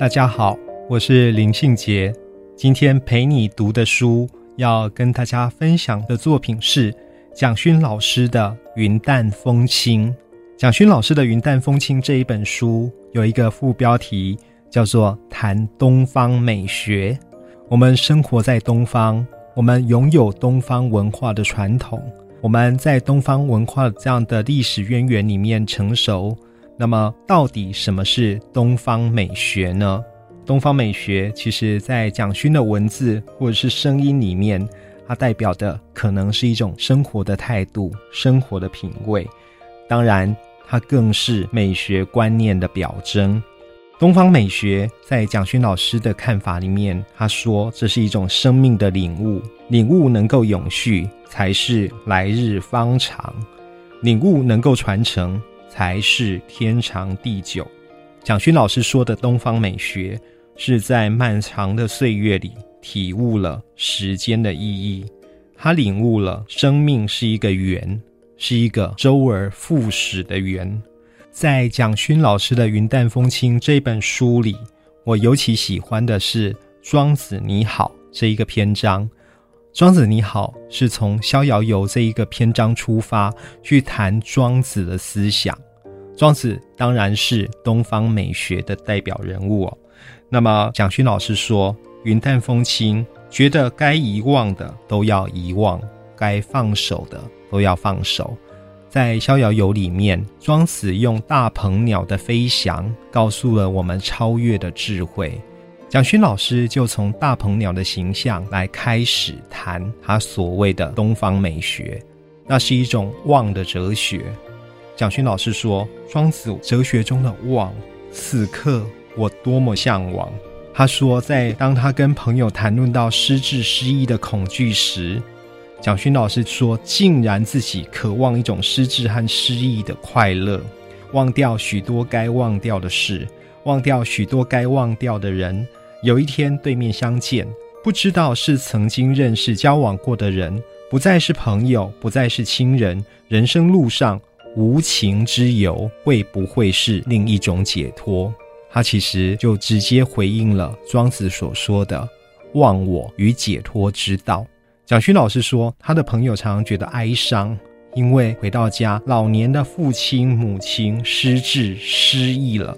大家好，我是林信杰。今天陪你读的书，要跟大家分享的作品是蒋勋老师的《云淡风轻》。蒋勋老师的《云淡风轻》这一本书有一个副标题，叫做《谈东方美学》。我们生活在东方，我们拥有东方文化的传统，我们在东方文化这样的历史渊源里面成熟。那么，到底什么是东方美学呢？东方美学其实，在蒋勋的文字或者是声音里面，它代表的可能是一种生活的态度、生活的品味。当然，它更是美学观念的表征。东方美学在蒋勋老师的看法里面，他说这是一种生命的领悟，领悟能够永续，才是来日方长；领悟能够传承。才是天长地久。蒋勋老师说的东方美学，是在漫长的岁月里体悟了时间的意义。他领悟了生命是一个圆，是一个周而复始的圆。在蒋勋老师的《云淡风轻》这本书里，我尤其喜欢的是《庄子你好》这一个篇章。庄子你好，是从《逍遥游》这一个篇章出发去谈庄子的思想。庄子当然是东方美学的代表人物哦。那么蒋勋老师说：“云淡风轻，觉得该遗忘的都要遗忘，该放手的都要放手。”在《逍遥游》里面，庄子用大鹏鸟的飞翔，告诉了我们超越的智慧。蒋勋老师就从大鹏鸟的形象来开始谈他所谓的东方美学，那是一种望的哲学。蒋勋老师说，庄子哲学中的望，此刻我多么向往。他说，在当他跟朋友谈论到失智失忆的恐惧时，蒋勋老师说，竟然自己渴望一种失智和失忆的快乐，忘掉许多该忘掉的事，忘掉许多该忘掉的人。有一天对面相见，不知道是曾经认识交往过的人，不再是朋友，不再是亲人。人生路上无情之游，会不会是另一种解脱？他其实就直接回应了庄子所说的“忘我与解脱之道”。蒋勋老师说，他的朋友常常觉得哀伤，因为回到家，老年的父亲母亲失智失忆了。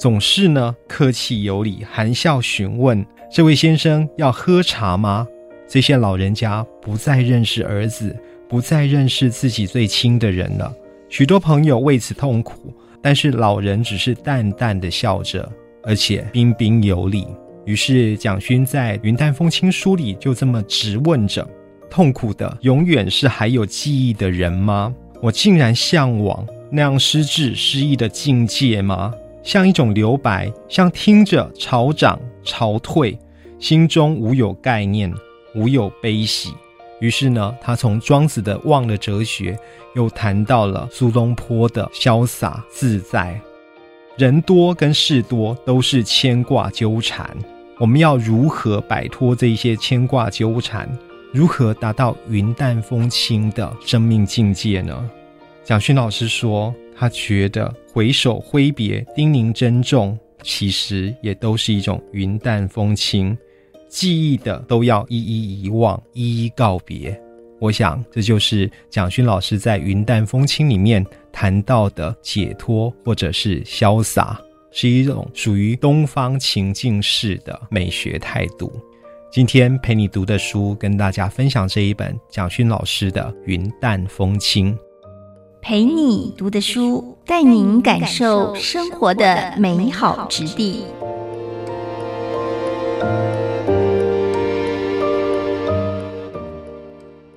总是呢，客气有礼，含笑询问：“这位先生要喝茶吗？”这些老人家不再认识儿子，不再认识自己最亲的人了。许多朋友为此痛苦，但是老人只是淡淡的笑着，而且彬彬有礼。于是蒋勋在《云淡风轻》书里就这么直问着：“痛苦的永远是还有记忆的人吗？我竟然向往那样失智失忆的境界吗？”像一种留白，像听着潮涨潮退，心中无有概念，无有悲喜。于是呢，他从庄子的忘的哲学，又谈到了苏东坡的潇洒自在。人多跟事多都是牵挂纠缠，我们要如何摆脱这些牵挂纠缠？如何达到云淡风轻的生命境界呢？蒋勋老师说。他觉得回首挥别、叮咛珍重，其实也都是一种云淡风轻。记忆的都要一一遗忘，一一告别。我想，这就是蒋勋老师在《云淡风轻》里面谈到的解脱，或者是潇洒，是一种属于东方情境式的美学态度。今天陪你读的书，跟大家分享这一本蒋勋老师的《云淡风轻》。陪你读的书，带您感受生活的美好质地。